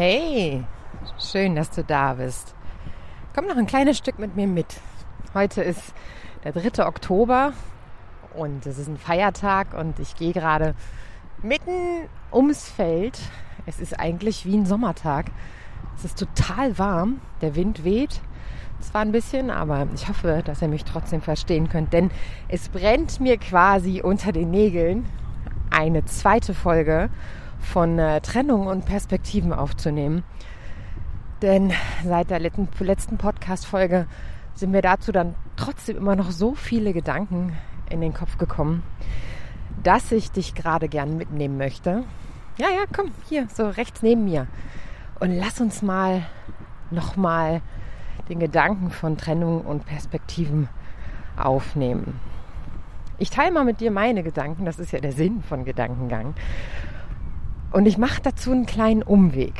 Hey, schön, dass du da bist. Komm noch ein kleines Stück mit mir mit. Heute ist der 3. Oktober und es ist ein Feiertag und ich gehe gerade mitten ums Feld. Es ist eigentlich wie ein Sommertag. Es ist total warm, der Wind weht zwar ein bisschen, aber ich hoffe, dass ihr mich trotzdem verstehen könnt, denn es brennt mir quasi unter den Nägeln eine zweite Folge von äh, Trennung und Perspektiven aufzunehmen. Denn seit der letzten, letzten Podcast-Folge sind mir dazu dann trotzdem immer noch so viele Gedanken in den Kopf gekommen, dass ich dich gerade gern mitnehmen möchte. Ja, ja, komm, hier, so rechts neben mir. Und lass uns mal nochmal den Gedanken von Trennung und Perspektiven aufnehmen. Ich teile mal mit dir meine Gedanken, das ist ja der Sinn von Gedankengang. Und ich mache dazu einen kleinen Umweg.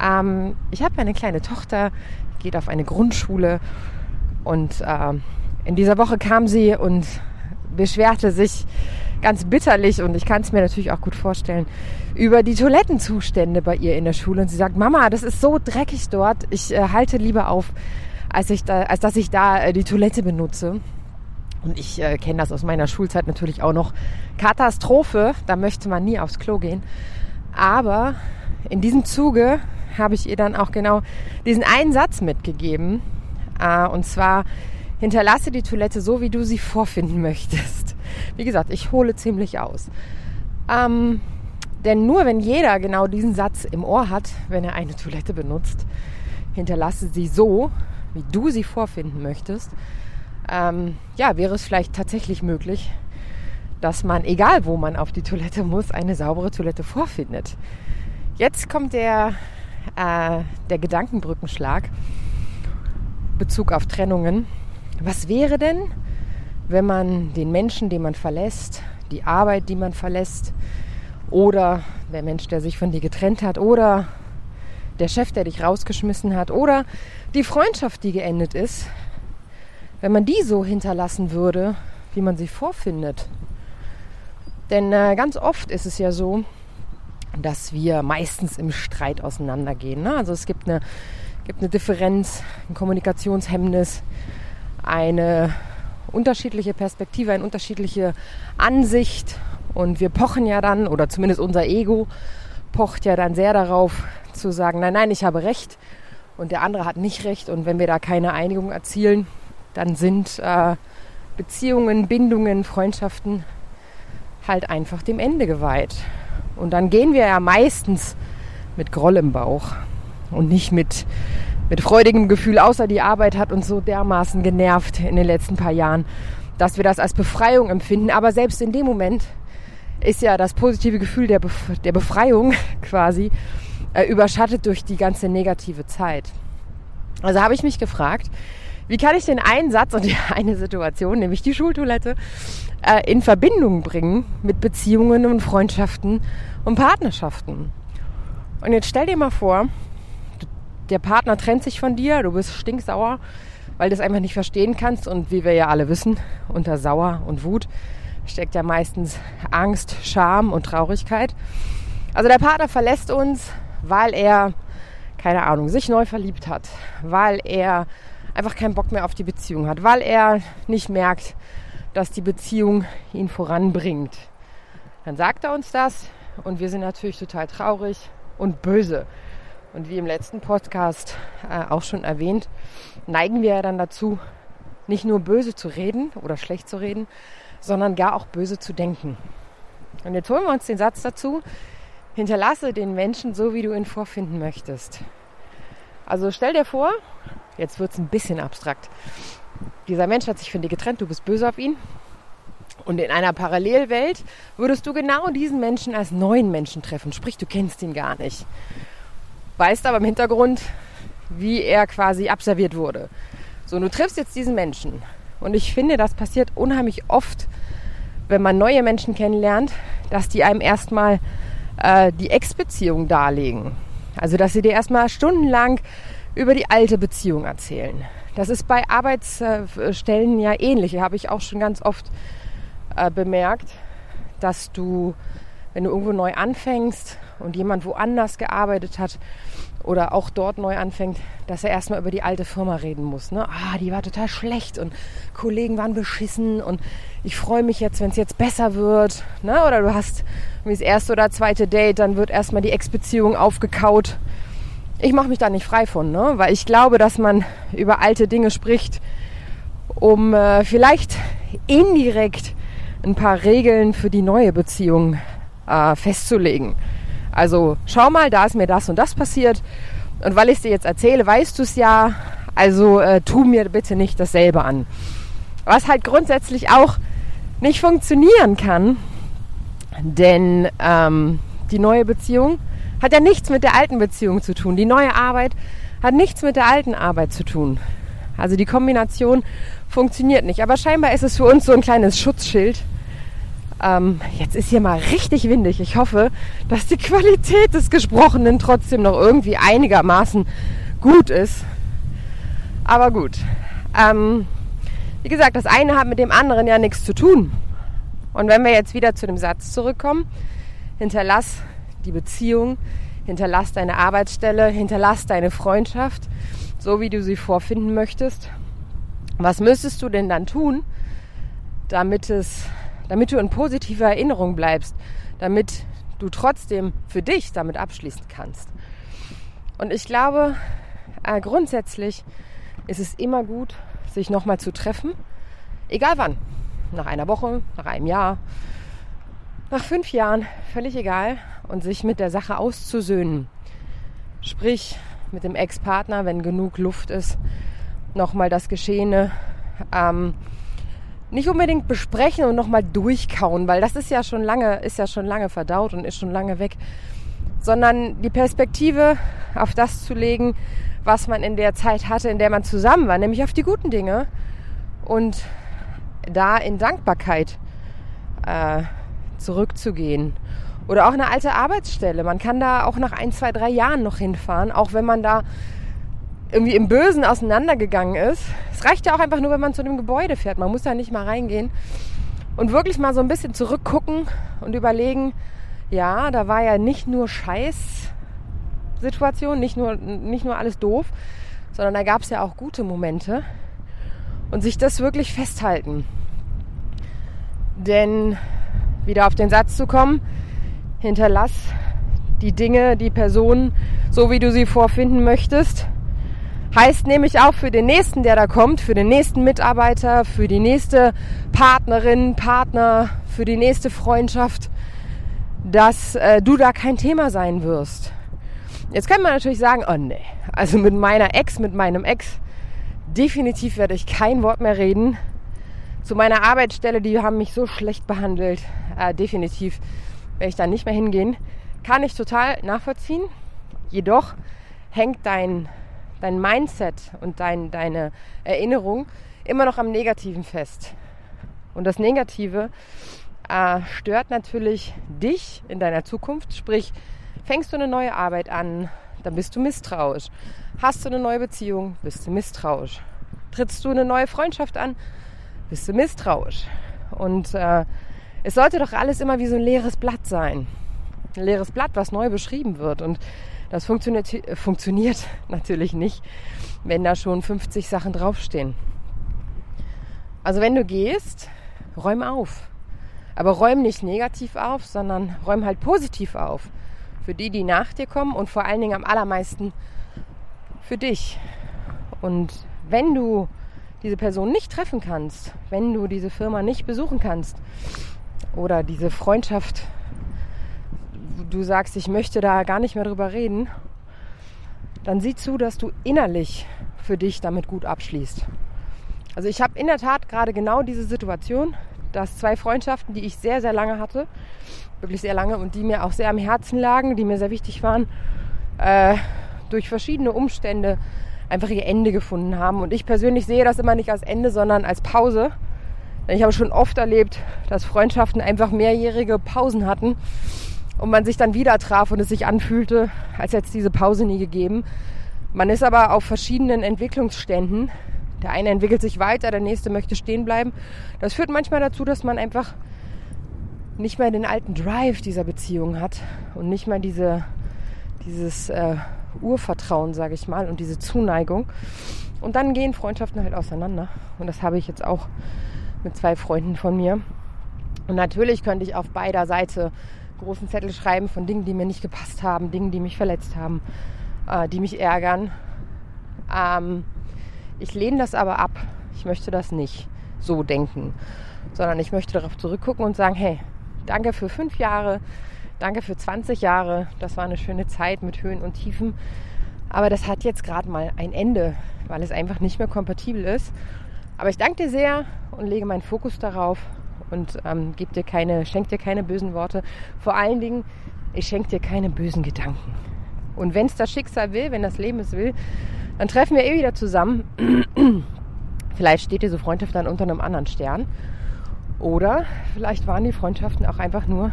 Ähm, ich habe eine kleine Tochter, geht auf eine Grundschule und äh, in dieser Woche kam sie und beschwerte sich ganz bitterlich und ich kann es mir natürlich auch gut vorstellen über die Toilettenzustände bei ihr in der Schule und sie sagt Mama das ist so dreckig dort ich äh, halte lieber auf als ich da als dass ich da äh, die Toilette benutze und ich äh, kenne das aus meiner Schulzeit natürlich auch noch. Katastrophe, da möchte man nie aufs Klo gehen. Aber in diesem Zuge habe ich ihr dann auch genau diesen einen Satz mitgegeben. Äh, und zwar, hinterlasse die Toilette so, wie du sie vorfinden möchtest. Wie gesagt, ich hole ziemlich aus. Ähm, denn nur wenn jeder genau diesen Satz im Ohr hat, wenn er eine Toilette benutzt, hinterlasse sie so, wie du sie vorfinden möchtest, ähm, ja, wäre es vielleicht tatsächlich möglich, dass man, egal wo man auf die Toilette muss, eine saubere Toilette vorfindet. Jetzt kommt der, äh, der Gedankenbrückenschlag, Bezug auf Trennungen. Was wäre denn, wenn man den Menschen, den man verlässt, die Arbeit, die man verlässt, oder der Mensch, der sich von dir getrennt hat, oder der Chef, der dich rausgeschmissen hat, oder die Freundschaft, die geendet ist, wenn man die so hinterlassen würde, wie man sie vorfindet. Denn äh, ganz oft ist es ja so, dass wir meistens im Streit auseinandergehen. Ne? Also es gibt eine, gibt eine Differenz, ein Kommunikationshemmnis, eine unterschiedliche Perspektive, eine unterschiedliche Ansicht. Und wir pochen ja dann, oder zumindest unser Ego pocht ja dann sehr darauf zu sagen, nein, nein, ich habe recht und der andere hat nicht recht. Und wenn wir da keine Einigung erzielen, dann sind äh, Beziehungen, Bindungen, Freundschaften halt einfach dem Ende geweiht. Und dann gehen wir ja meistens mit Groll im Bauch und nicht mit, mit freudigem Gefühl, außer die Arbeit hat uns so dermaßen genervt in den letzten paar Jahren, dass wir das als Befreiung empfinden. Aber selbst in dem Moment ist ja das positive Gefühl der, Bef der Befreiung quasi äh, überschattet durch die ganze negative Zeit. Also habe ich mich gefragt, wie kann ich den einen Satz und die eine Situation, nämlich die Schultoilette, äh, in Verbindung bringen mit Beziehungen und Freundschaften und Partnerschaften? Und jetzt stell dir mal vor, der Partner trennt sich von dir, du bist stinksauer, weil du es einfach nicht verstehen kannst. Und wie wir ja alle wissen, unter Sauer und Wut steckt ja meistens Angst, Scham und Traurigkeit. Also der Partner verlässt uns, weil er, keine Ahnung, sich neu verliebt hat, weil er einfach keinen Bock mehr auf die Beziehung hat, weil er nicht merkt, dass die Beziehung ihn voranbringt. Dann sagt er uns das und wir sind natürlich total traurig und böse. Und wie im letzten Podcast äh, auch schon erwähnt, neigen wir ja dann dazu, nicht nur böse zu reden oder schlecht zu reden, sondern gar auch böse zu denken. Und jetzt holen wir uns den Satz dazu, hinterlasse den Menschen so, wie du ihn vorfinden möchtest. Also stell dir vor, Jetzt wird es ein bisschen abstrakt. Dieser Mensch hat sich von dir getrennt, du bist böse auf ihn. Und in einer Parallelwelt würdest du genau diesen Menschen als neuen Menschen treffen. Sprich, du kennst ihn gar nicht. Weißt aber im Hintergrund, wie er quasi abserviert wurde. So, du triffst jetzt diesen Menschen. Und ich finde, das passiert unheimlich oft, wenn man neue Menschen kennenlernt, dass die einem erstmal äh, die Ex-Beziehung darlegen. Also, dass sie dir erstmal stundenlang über die alte Beziehung erzählen. Das ist bei Arbeitsstellen ja ähnlich. Habe ich auch schon ganz oft äh, bemerkt, dass du, wenn du irgendwo neu anfängst und jemand woanders gearbeitet hat oder auch dort neu anfängt, dass er erstmal über die alte Firma reden muss. Ne? Ah, die war total schlecht und Kollegen waren beschissen und ich freue mich jetzt, wenn es jetzt besser wird. Ne? Oder du hast das erste oder zweite Date, dann wird erstmal die Ex-Beziehung aufgekaut ich mache mich da nicht frei von, ne? weil ich glaube, dass man über alte Dinge spricht, um äh, vielleicht indirekt ein paar Regeln für die neue Beziehung äh, festzulegen. Also schau mal, da ist mir das und das passiert und weil ich es dir jetzt erzähle, weißt du es ja, also äh, tu mir bitte nicht dasselbe an. Was halt grundsätzlich auch nicht funktionieren kann, denn ähm, die neue Beziehung hat ja nichts mit der alten Beziehung zu tun. Die neue Arbeit hat nichts mit der alten Arbeit zu tun. Also die Kombination funktioniert nicht. Aber scheinbar ist es für uns so ein kleines Schutzschild. Ähm, jetzt ist hier mal richtig windig. Ich hoffe, dass die Qualität des Gesprochenen trotzdem noch irgendwie einigermaßen gut ist. Aber gut. Ähm, wie gesagt, das eine hat mit dem anderen ja nichts zu tun. Und wenn wir jetzt wieder zu dem Satz zurückkommen, hinterlass die Beziehung, hinterlass deine Arbeitsstelle, hinterlass deine Freundschaft, so wie du sie vorfinden möchtest. Was müsstest du denn dann tun, damit es, damit du in positiver Erinnerung bleibst, damit du trotzdem für dich damit abschließen kannst? Und ich glaube, äh, grundsätzlich ist es immer gut, sich nochmal zu treffen, egal wann. Nach einer Woche, nach einem Jahr, nach fünf Jahren, völlig egal, und sich mit der Sache auszusöhnen. Sprich, mit dem Ex-Partner, wenn genug Luft ist, nochmal das Geschehene ähm, nicht unbedingt besprechen und nochmal durchkauen, weil das ist ja schon lange, ist ja schon lange verdaut und ist schon lange weg, sondern die Perspektive auf das zu legen, was man in der Zeit hatte, in der man zusammen war, nämlich auf die guten Dinge und da in Dankbarkeit äh, zurückzugehen. Oder auch eine alte Arbeitsstelle. Man kann da auch nach ein, zwei, drei Jahren noch hinfahren, auch wenn man da irgendwie im Bösen auseinandergegangen ist. Es reicht ja auch einfach nur, wenn man zu dem Gebäude fährt. Man muss da nicht mal reingehen. Und wirklich mal so ein bisschen zurückgucken und überlegen, ja, da war ja nicht nur Scheiß-Situation, nicht nur, nicht nur alles doof, sondern da gab es ja auch gute Momente. Und sich das wirklich festhalten. Denn wieder auf den Satz zu kommen, hinterlass die Dinge, die Personen, so wie du sie vorfinden möchtest. Heißt nämlich auch für den nächsten, der da kommt, für den nächsten Mitarbeiter, für die nächste Partnerin, Partner, für die nächste Freundschaft, dass äh, du da kein Thema sein wirst. Jetzt kann man natürlich sagen, oh nee, also mit meiner Ex, mit meinem Ex, definitiv werde ich kein Wort mehr reden zu meiner Arbeitsstelle, die haben mich so schlecht behandelt. Äh, definitiv werde ich da nicht mehr hingehen. Kann ich total nachvollziehen. Jedoch hängt dein, dein Mindset und dein, deine Erinnerung immer noch am Negativen fest. Und das Negative äh, stört natürlich dich in deiner Zukunft. Sprich, fängst du eine neue Arbeit an, dann bist du misstrauisch. Hast du eine neue Beziehung, bist du misstrauisch. Trittst du eine neue Freundschaft an, bist du misstrauisch. Und äh, es sollte doch alles immer wie so ein leeres Blatt sein. Leeres Blatt, was neu beschrieben wird. Und das funktioniert, funktioniert natürlich nicht, wenn da schon 50 Sachen draufstehen. Also wenn du gehst, räum auf. Aber räum nicht negativ auf, sondern räum halt positiv auf. Für die, die nach dir kommen und vor allen Dingen am allermeisten für dich. Und wenn du diese Person nicht treffen kannst, wenn du diese Firma nicht besuchen kannst oder diese Freundschaft, du sagst, ich möchte da gar nicht mehr drüber reden, dann sieh zu, dass du innerlich für dich damit gut abschließt. Also ich habe in der Tat gerade genau diese Situation, dass zwei Freundschaften, die ich sehr, sehr lange hatte, wirklich sehr lange und die mir auch sehr am Herzen lagen, die mir sehr wichtig waren, äh, durch verschiedene Umstände einfach ihr Ende gefunden haben. Und ich persönlich sehe das immer nicht als Ende, sondern als Pause. Denn ich habe schon oft erlebt, dass Freundschaften einfach mehrjährige Pausen hatten und man sich dann wieder traf und es sich anfühlte, als hätte es diese Pause nie gegeben. Man ist aber auf verschiedenen Entwicklungsständen. Der eine entwickelt sich weiter, der nächste möchte stehen bleiben. Das führt manchmal dazu, dass man einfach nicht mehr den alten Drive dieser Beziehung hat und nicht mehr diese, dieses äh, Urvertrauen, sage ich mal, und diese Zuneigung. Und dann gehen Freundschaften halt auseinander. Und das habe ich jetzt auch mit zwei Freunden von mir. Und natürlich könnte ich auf beider Seite großen Zettel schreiben von Dingen, die mir nicht gepasst haben, Dingen, die mich verletzt haben, äh, die mich ärgern. Ähm, ich lehne das aber ab. Ich möchte das nicht so denken, sondern ich möchte darauf zurückgucken und sagen, hey, danke für fünf Jahre, danke für 20 Jahre. Das war eine schöne Zeit mit Höhen und Tiefen. Aber das hat jetzt gerade mal ein Ende, weil es einfach nicht mehr kompatibel ist. Aber ich danke dir sehr und lege meinen Fokus darauf und ähm, gebe dir keine, schenke dir keine bösen Worte. Vor allen Dingen, ich schenke dir keine bösen Gedanken. Und wenn es das Schicksal will, wenn das Leben es will, dann treffen wir eh wieder zusammen. Vielleicht steht diese Freundschaft dann unter einem anderen Stern. Oder vielleicht waren die Freundschaften auch einfach nur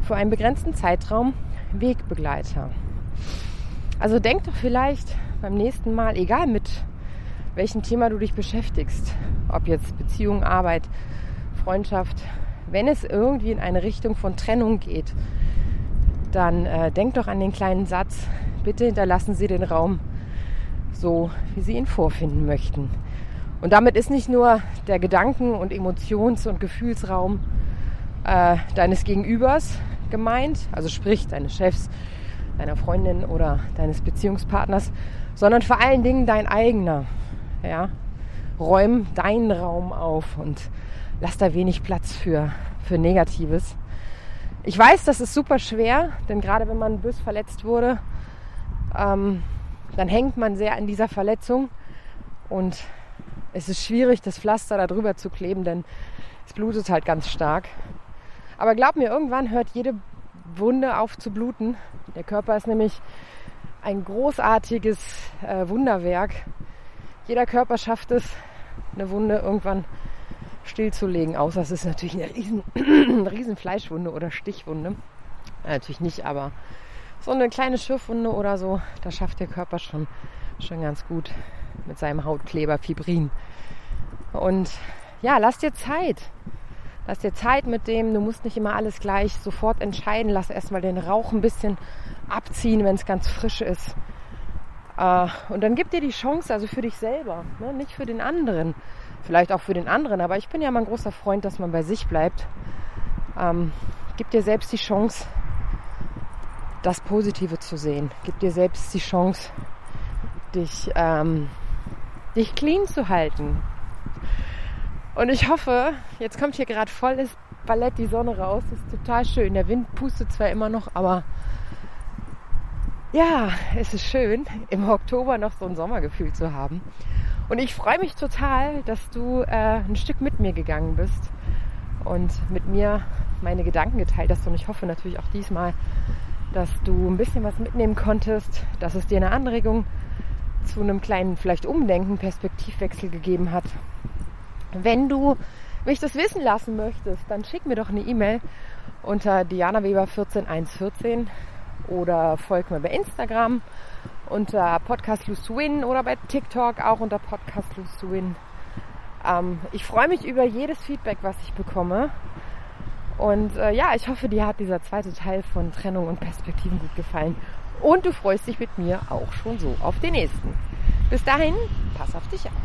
für einen begrenzten Zeitraum Wegbegleiter. Also denk doch vielleicht beim nächsten Mal, egal mit welchem Thema du dich beschäftigst, ob jetzt Beziehung, Arbeit, Freundschaft, wenn es irgendwie in eine Richtung von Trennung geht, dann äh, denk doch an den kleinen Satz, bitte hinterlassen Sie den Raum so, wie Sie ihn vorfinden möchten. Und damit ist nicht nur der Gedanken- und Emotions- und Gefühlsraum äh, deines Gegenübers gemeint, also sprich deines Chefs, deiner Freundin oder deines Beziehungspartners, sondern vor allen Dingen dein eigener. Ja? Räum deinen Raum auf und lass da wenig Platz für, für Negatives. Ich weiß, das ist super schwer, denn gerade wenn man bös verletzt wurde, ähm, dann hängt man sehr an dieser Verletzung und es ist schwierig, das Pflaster da drüber zu kleben, denn es blutet halt ganz stark. Aber glaub mir, irgendwann hört jede Wunde auf zu bluten. Der Körper ist nämlich ein großartiges äh, Wunderwerk. Jeder Körper schafft es, eine Wunde irgendwann stillzulegen, außer es ist natürlich eine riesen, riesen Fleischwunde oder Stichwunde. Ja, natürlich nicht, aber so eine kleine Schürfwunde oder so, da schafft der Körper schon, schon ganz gut mit seinem Hautkleber Fibrin. Und ja, lass dir Zeit. Lass dir Zeit mit dem, du musst nicht immer alles gleich sofort entscheiden. Lass erstmal den Rauch ein bisschen abziehen, wenn es ganz frisch ist. Äh, und dann gib dir die Chance, also für dich selber, ne? nicht für den anderen. Vielleicht auch für den anderen, aber ich bin ja mal ein großer Freund, dass man bei sich bleibt. Ähm, gib dir selbst die Chance, das Positive zu sehen. Gib dir selbst die Chance, dich ähm, dich clean zu halten. Und ich hoffe, jetzt kommt hier gerade volles Ballett die Sonne raus. Ist total schön. Der Wind pustet zwar immer noch, aber ja, es ist schön, im Oktober noch so ein Sommergefühl zu haben. Und ich freue mich total, dass du äh, ein Stück mit mir gegangen bist und mit mir meine Gedanken geteilt hast. Und ich hoffe natürlich auch diesmal, dass du ein bisschen was mitnehmen konntest, dass es dir eine Anregung zu einem kleinen vielleicht Umdenken, Perspektivwechsel gegeben hat. Wenn du mich das wissen lassen möchtest, dann schick mir doch eine E-Mail unter dianaweber14114 oder folg mir bei Instagram unter Podcast Lose to Win oder bei TikTok auch unter Podcast Lose to Win. Ähm, ich freue mich über jedes Feedback, was ich bekomme. Und äh, ja, ich hoffe, dir hat dieser zweite Teil von Trennung und Perspektiven gut gefallen. Und du freust dich mit mir auch schon so auf den nächsten. Bis dahin, pass auf dich auf.